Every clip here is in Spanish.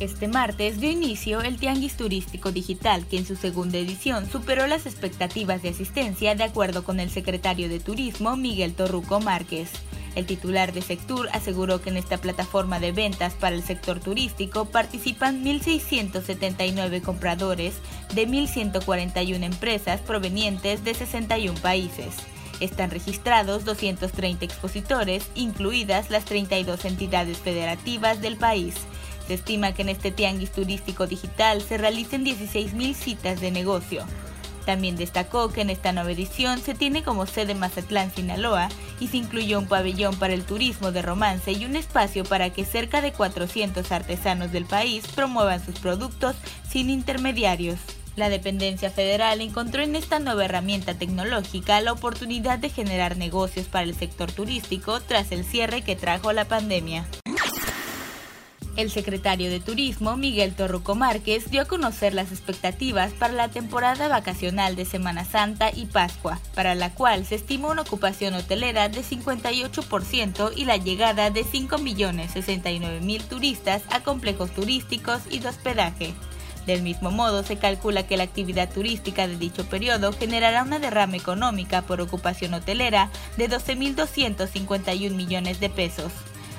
Este martes dio inicio el Tianguis Turístico Digital, que en su segunda edición superó las expectativas de asistencia de acuerdo con el secretario de Turismo Miguel Torruco Márquez. El titular de Sectur aseguró que en esta plataforma de ventas para el sector turístico participan 1.679 compradores de 1.141 empresas provenientes de 61 países. Están registrados 230 expositores, incluidas las 32 entidades federativas del país. Se estima que en este tianguis turístico digital se realicen 16.000 citas de negocio. También destacó que en esta nueva edición se tiene como sede Mazatlán, Sinaloa, y se incluyó un pabellón para el turismo de romance y un espacio para que cerca de 400 artesanos del país promuevan sus productos sin intermediarios. La dependencia federal encontró en esta nueva herramienta tecnológica la oportunidad de generar negocios para el sector turístico tras el cierre que trajo la pandemia. El secretario de Turismo, Miguel Torruco Márquez, dio a conocer las expectativas para la temporada vacacional de Semana Santa y Pascua, para la cual se estima una ocupación hotelera de 58% y la llegada de 5.069.000 turistas a complejos turísticos y de hospedaje. Del mismo modo, se calcula que la actividad turística de dicho periodo generará una derrama económica por ocupación hotelera de 12.251 millones de pesos.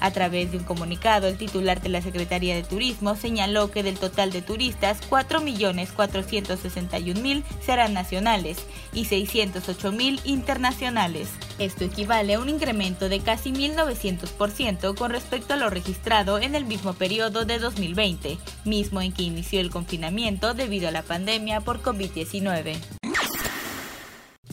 A través de un comunicado, el titular de la Secretaría de Turismo señaló que del total de turistas, 4.461.000 serán nacionales y 608.000 internacionales. Esto equivale a un incremento de casi 1.900% con respecto a lo registrado en el mismo periodo de 2020, mismo en que inició el confinamiento debido a la pandemia por COVID-19.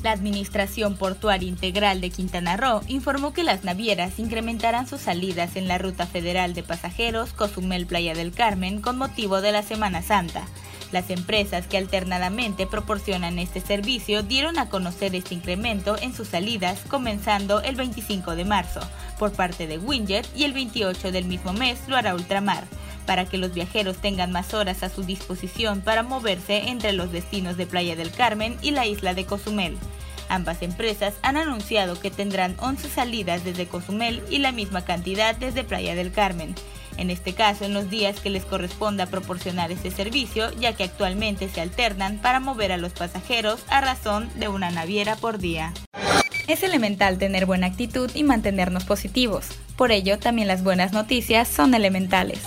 La Administración Portuaria Integral de Quintana Roo informó que las navieras incrementarán sus salidas en la ruta federal de pasajeros Cozumel Playa del Carmen con motivo de la Semana Santa. Las empresas que alternadamente proporcionan este servicio dieron a conocer este incremento en sus salidas comenzando el 25 de marzo por parte de Winjet y el 28 del mismo mes lo hará Ultramar para que los viajeros tengan más horas a su disposición para moverse entre los destinos de Playa del Carmen y la isla de Cozumel. Ambas empresas han anunciado que tendrán 11 salidas desde Cozumel y la misma cantidad desde Playa del Carmen. En este caso, en los días que les corresponda proporcionar este servicio, ya que actualmente se alternan para mover a los pasajeros a razón de una naviera por día. Es elemental tener buena actitud y mantenernos positivos. Por ello, también las buenas noticias son elementales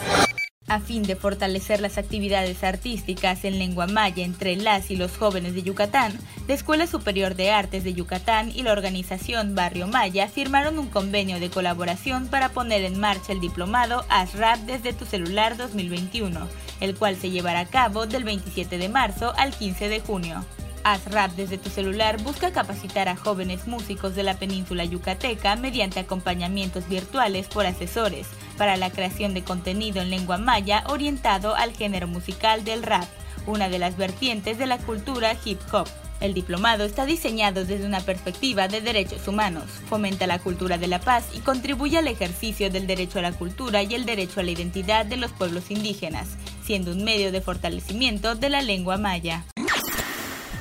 a fin de fortalecer las actividades artísticas en lengua maya entre las y los jóvenes de Yucatán, la Escuela Superior de Artes de Yucatán y la organización Barrio Maya firmaron un convenio de colaboración para poner en marcha el diplomado ASRAP desde tu celular 2021, el cual se llevará a cabo del 27 de marzo al 15 de junio. ASRAP desde tu celular busca capacitar a jóvenes músicos de la península yucateca mediante acompañamientos virtuales por asesores para la creación de contenido en lengua maya orientado al género musical del rap, una de las vertientes de la cultura hip hop. El diplomado está diseñado desde una perspectiva de derechos humanos, fomenta la cultura de la paz y contribuye al ejercicio del derecho a la cultura y el derecho a la identidad de los pueblos indígenas, siendo un medio de fortalecimiento de la lengua maya.